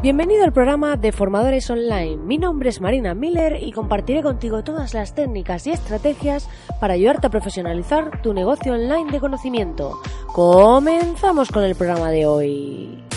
Bienvenido al programa de Formadores Online. Mi nombre es Marina Miller y compartiré contigo todas las técnicas y estrategias para ayudarte a profesionalizar tu negocio online de conocimiento. Comenzamos con el programa de hoy.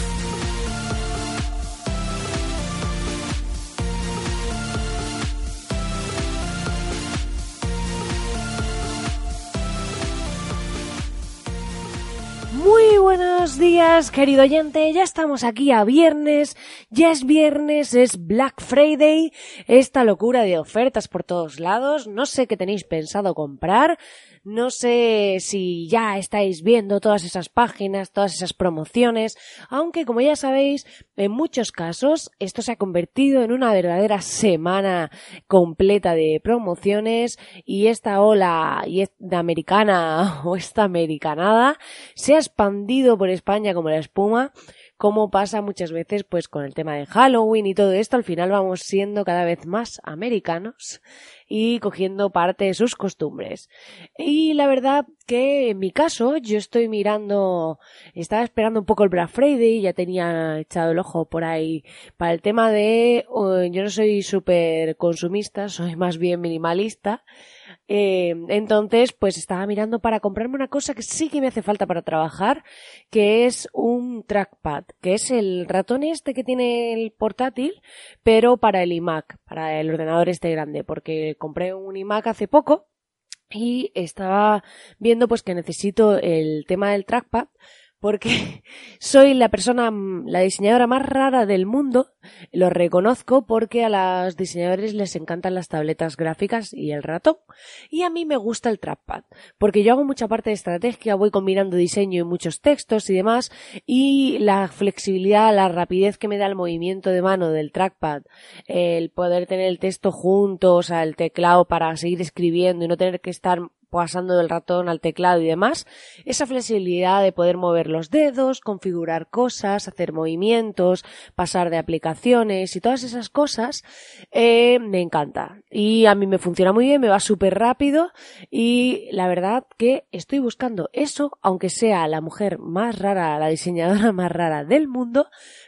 Muy buenos días, querido oyente. Ya estamos aquí a viernes. Ya es viernes, es Black Friday. Esta locura de ofertas por todos lados. No sé qué tenéis pensado comprar. No sé si ya estáis viendo todas esas páginas, todas esas promociones, aunque como ya sabéis, en muchos casos esto se ha convertido en una verdadera semana completa de promociones y esta ola de americana o esta americanada se ha expandido por España como la espuma como pasa muchas veces pues con el tema de Halloween y todo esto, al final vamos siendo cada vez más americanos y cogiendo parte de sus costumbres. Y la verdad que en mi caso yo estoy mirando, estaba esperando un poco el Black Friday, ya tenía echado el ojo por ahí para el tema de, yo no soy súper consumista, soy más bien minimalista, eh, entonces, pues estaba mirando para comprarme una cosa que sí que me hace falta para trabajar, que es un trackpad, que es el ratón este que tiene el portátil, pero para el iMac, para el ordenador este grande, porque compré un iMac hace poco y estaba viendo pues que necesito el tema del trackpad porque soy la persona, la diseñadora más rara del mundo, lo reconozco porque a los diseñadores les encantan las tabletas gráficas y el ratón, y a mí me gusta el trackpad, porque yo hago mucha parte de estrategia, voy combinando diseño y muchos textos y demás, y la flexibilidad, la rapidez que me da el movimiento de mano del trackpad, el poder tener el texto junto, o sea, el teclado para seguir escribiendo y no tener que estar pasando del ratón al teclado y demás, esa flexibilidad de poder mover los dedos, configurar cosas, hacer movimientos, pasar de aplicaciones y todas esas cosas, eh, me encanta. Y a mí me funciona muy bien, me va súper rápido y la verdad que estoy buscando eso, aunque sea la mujer más rara, la diseñadora más rara del mundo,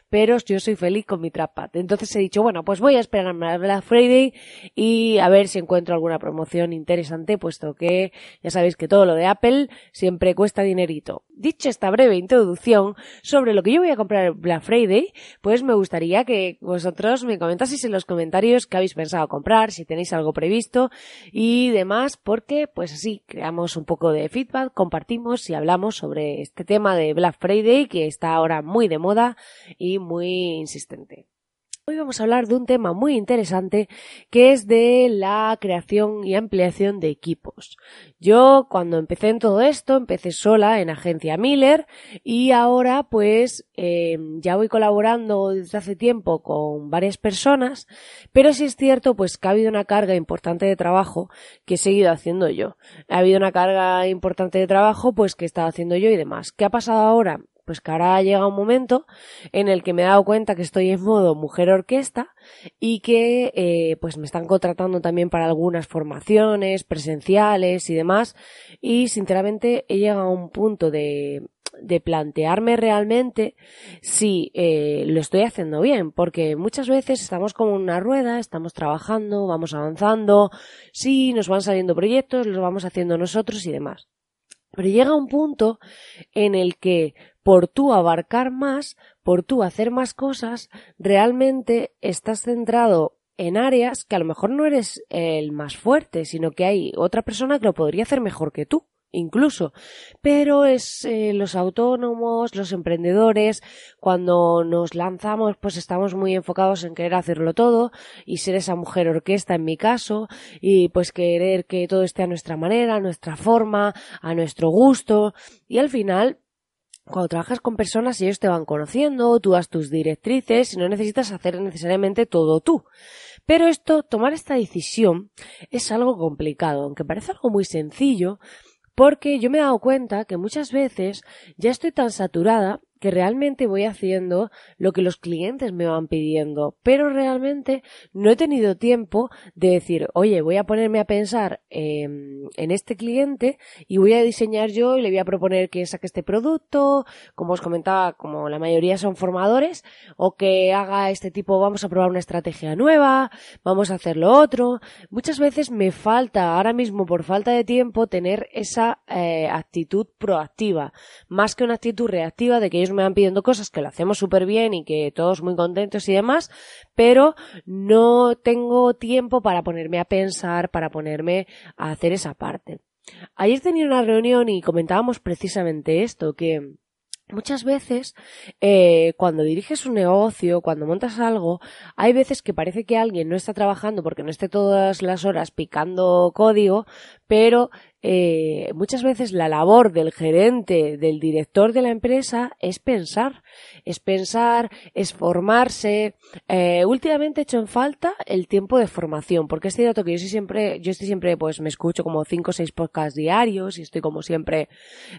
pero yo soy feliz con mi trackpad. Entonces he dicho, bueno, pues voy a esperarme a Black Friday y a ver si encuentro alguna promoción interesante, puesto que ya sabéis que todo lo de Apple siempre cuesta dinerito. Dicho esta breve introducción sobre lo que yo voy a comprar en Black Friday, pues me gustaría que vosotros me comentaseis en los comentarios qué habéis pensado comprar, si tenéis algo previsto y demás, porque pues así creamos un poco de feedback, compartimos y hablamos sobre este tema de Black Friday que está ahora muy de moda y muy insistente. Hoy vamos a hablar de un tema muy interesante que es de la creación y ampliación de equipos. Yo cuando empecé en todo esto empecé sola en agencia Miller y ahora pues eh, ya voy colaborando desde hace tiempo con varias personas, pero sí es cierto pues que ha habido una carga importante de trabajo que he seguido haciendo yo. Ha habido una carga importante de trabajo pues que he estado haciendo yo y demás. ¿Qué ha pasado ahora? Pues que ahora llega un momento en el que me he dado cuenta que estoy en modo mujer orquesta y que eh, pues me están contratando también para algunas formaciones presenciales y demás. Y sinceramente he llegado a un punto de, de plantearme realmente si eh, lo estoy haciendo bien porque muchas veces estamos como una rueda estamos trabajando vamos avanzando sí nos van saliendo proyectos los vamos haciendo nosotros y demás pero llega un punto en el que por tú abarcar más, por tú hacer más cosas, realmente estás centrado en áreas que a lo mejor no eres el más fuerte, sino que hay otra persona que lo podría hacer mejor que tú incluso. Pero es eh, los autónomos, los emprendedores, cuando nos lanzamos, pues estamos muy enfocados en querer hacerlo todo y ser esa mujer orquesta en mi caso y pues querer que todo esté a nuestra manera, a nuestra forma, a nuestro gusto y al final cuando trabajas con personas ellos te van conociendo, tú das tus directrices y no necesitas hacer necesariamente todo tú. Pero esto, tomar esta decisión es algo complicado, aunque parece algo muy sencillo, porque yo me he dado cuenta que muchas veces ya estoy tan saturada que realmente voy haciendo lo que los clientes me van pidiendo, pero realmente no he tenido tiempo de decir, oye, voy a ponerme a pensar en este cliente y voy a diseñar yo y le voy a proponer que saque este producto, como os comentaba, como la mayoría son formadores, o que haga este tipo, vamos a probar una estrategia nueva, vamos a hacer lo otro. Muchas veces me falta, ahora mismo por falta de tiempo, tener esa eh, actitud proactiva, más que una actitud reactiva de que ellos me van pidiendo cosas que lo hacemos súper bien y que todos muy contentos y demás, pero no tengo tiempo para ponerme a pensar, para ponerme a hacer esa parte. Ayer tenía una reunión y comentábamos precisamente esto, que Muchas veces, eh, cuando diriges un negocio, cuando montas algo, hay veces que parece que alguien no está trabajando porque no esté todas las horas picando código, pero eh, muchas veces la labor del gerente, del director de la empresa es pensar, es pensar, es formarse. Eh, últimamente he hecho en falta el tiempo de formación, porque es cierto que yo siempre, yo estoy siempre, pues me escucho como cinco o seis podcasts diarios y estoy como siempre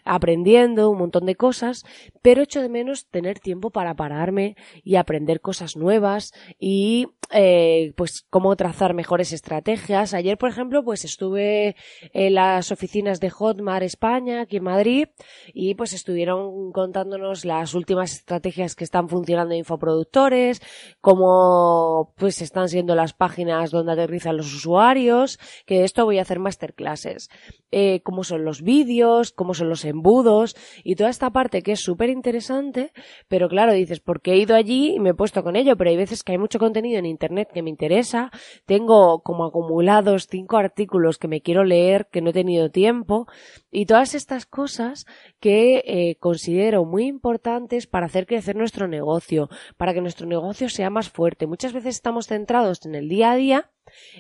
aprendiendo un montón de cosas, pero echo de menos tener tiempo para pararme y aprender cosas nuevas y eh, pues cómo trazar mejores estrategias. Ayer, por ejemplo, pues estuve en las oficinas de Hotmart España, aquí en Madrid, y pues estuvieron contándonos las últimas estrategias que están funcionando en infoproductores, cómo pues están siendo las páginas donde aterrizan los usuarios, que de esto voy a hacer masterclasses, eh, cómo son los vídeos, cómo son los embudos, y toda esta parte que es súper interesante, pero claro, dices, porque he ido allí y me he puesto con ello, pero hay veces que hay mucho contenido en internet que me interesa, tengo como acumulados cinco artículos que me quiero leer, que no he tenido tiempo y todas estas cosas que eh, considero muy importantes para hacer crecer nuestro negocio, para que nuestro negocio sea más fuerte. Muchas veces estamos centrados en el día a día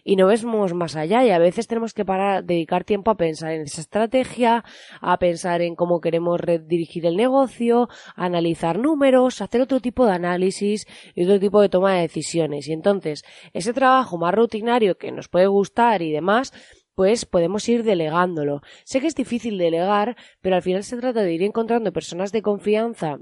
y no vemos más allá y a veces tenemos que parar, dedicar tiempo a pensar en esa estrategia, a pensar en cómo queremos dirigir el negocio, a analizar números, hacer otro tipo de análisis y otro tipo de toma de decisiones. Y entonces, ese trabajo más rutinario que nos puede gustar y demás, pues podemos ir delegándolo. Sé que es difícil delegar, pero al final se trata de ir encontrando personas de confianza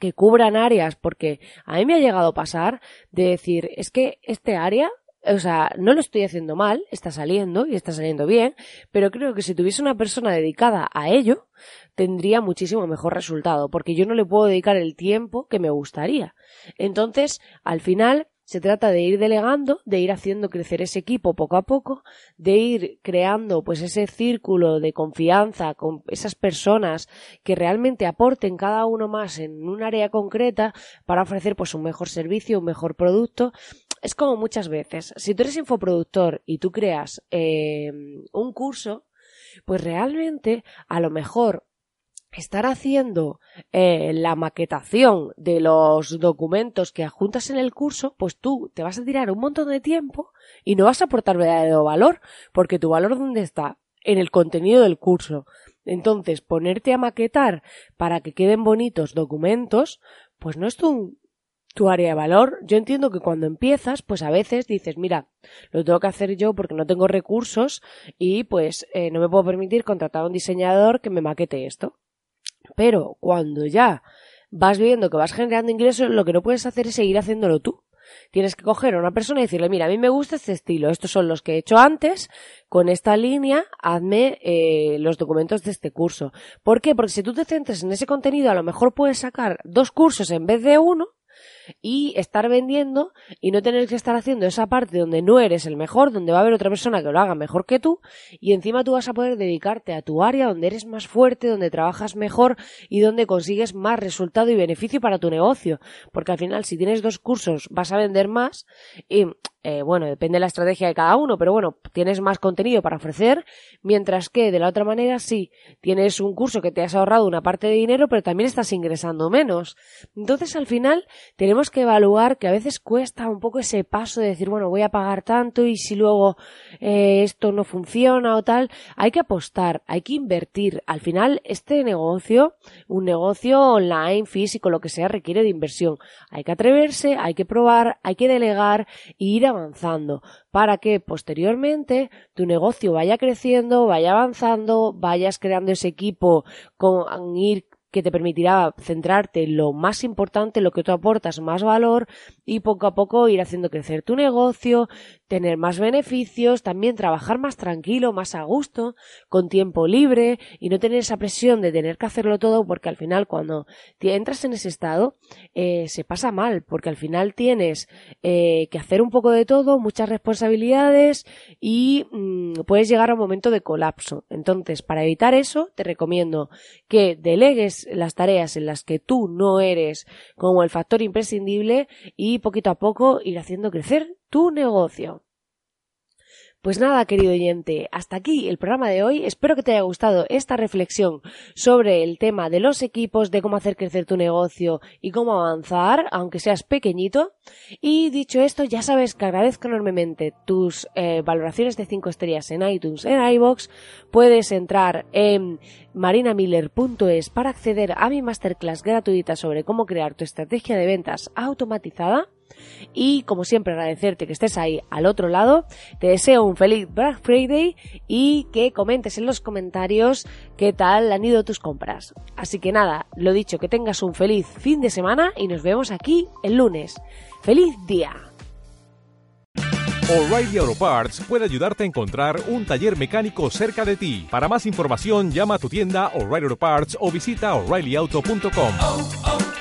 que cubran áreas, porque a mí me ha llegado a pasar de decir, es que este área o sea, no lo estoy haciendo mal, está saliendo y está saliendo bien, pero creo que si tuviese una persona dedicada a ello, tendría muchísimo mejor resultado, porque yo no le puedo dedicar el tiempo que me gustaría. Entonces, al final, se trata de ir delegando, de ir haciendo crecer ese equipo poco a poco, de ir creando pues ese círculo de confianza con esas personas que realmente aporten cada uno más en un área concreta para ofrecer pues un mejor servicio, un mejor producto. Es como muchas veces, si tú eres infoproductor y tú creas eh, un curso, pues realmente a lo mejor estar haciendo eh, la maquetación de los documentos que adjuntas en el curso, pues tú te vas a tirar un montón de tiempo y no vas a aportar verdadero valor, porque tu valor dónde está? En el contenido del curso. Entonces, ponerte a maquetar para que queden bonitos documentos, pues no es tu, tu área de valor. Yo entiendo que cuando empiezas, pues a veces dices, mira, lo tengo que hacer yo porque no tengo recursos y pues eh, no me puedo permitir contratar a un diseñador que me maquete esto. Pero cuando ya vas viendo que vas generando ingresos, lo que no puedes hacer es seguir haciéndolo tú. Tienes que coger a una persona y decirle, mira, a mí me gusta este estilo, estos son los que he hecho antes, con esta línea, hazme eh, los documentos de este curso. ¿Por qué? Porque si tú te centras en ese contenido, a lo mejor puedes sacar dos cursos en vez de uno, y estar vendiendo y no tener que estar haciendo esa parte donde no eres el mejor, donde va a haber otra persona que lo haga mejor que tú y encima tú vas a poder dedicarte a tu área donde eres más fuerte, donde trabajas mejor y donde consigues más resultado y beneficio para tu negocio. Porque al final si tienes dos cursos vas a vender más y eh, bueno, depende de la estrategia de cada uno, pero bueno, tienes más contenido para ofrecer, mientras que de la otra manera sí, tienes un curso que te has ahorrado una parte de dinero, pero también estás ingresando menos. Entonces al final tenemos que evaluar que a veces cuesta un poco ese paso de decir, bueno, voy a pagar tanto y si luego eh, esto no funciona o tal, hay que apostar, hay que invertir. Al final este negocio, un negocio online, físico, lo que sea, requiere de inversión. Hay que atreverse, hay que probar, hay que delegar e ir avanzando para que posteriormente tu negocio vaya creciendo, vaya avanzando, vayas creando ese equipo con ir que te permitirá centrarte en lo más importante, lo que tú aportas más valor y poco a poco ir haciendo crecer tu negocio, tener más beneficios, también trabajar más tranquilo, más a gusto, con tiempo libre y no tener esa presión de tener que hacerlo todo porque al final cuando te entras en ese estado eh, se pasa mal porque al final tienes eh, que hacer un poco de todo, muchas responsabilidades y mm, puedes llegar a un momento de colapso. Entonces, para evitar eso, te recomiendo que delegues las tareas en las que tú no eres como el factor imprescindible y poquito a poco ir haciendo crecer tu negocio. Pues nada, querido oyente, hasta aquí el programa de hoy. Espero que te haya gustado esta reflexión sobre el tema de los equipos, de cómo hacer crecer tu negocio y cómo avanzar, aunque seas pequeñito. Y dicho esto, ya sabes que agradezco enormemente tus eh, valoraciones de 5 estrellas en iTunes, en iBox. Puedes entrar en marinamiller.es para acceder a mi masterclass gratuita sobre cómo crear tu estrategia de ventas automatizada. Y como siempre agradecerte que estés ahí al otro lado. Te deseo un feliz Black Friday y que comentes en los comentarios qué tal han ido tus compras. Así que nada, lo dicho, que tengas un feliz fin de semana y nos vemos aquí el lunes. ¡Feliz día! O'Reilly Auto Parts puede ayudarte a encontrar un taller mecánico cerca de ti. Para más información, llama a tu tienda O'Reilly Auto Parts o visita oreillyauto.com.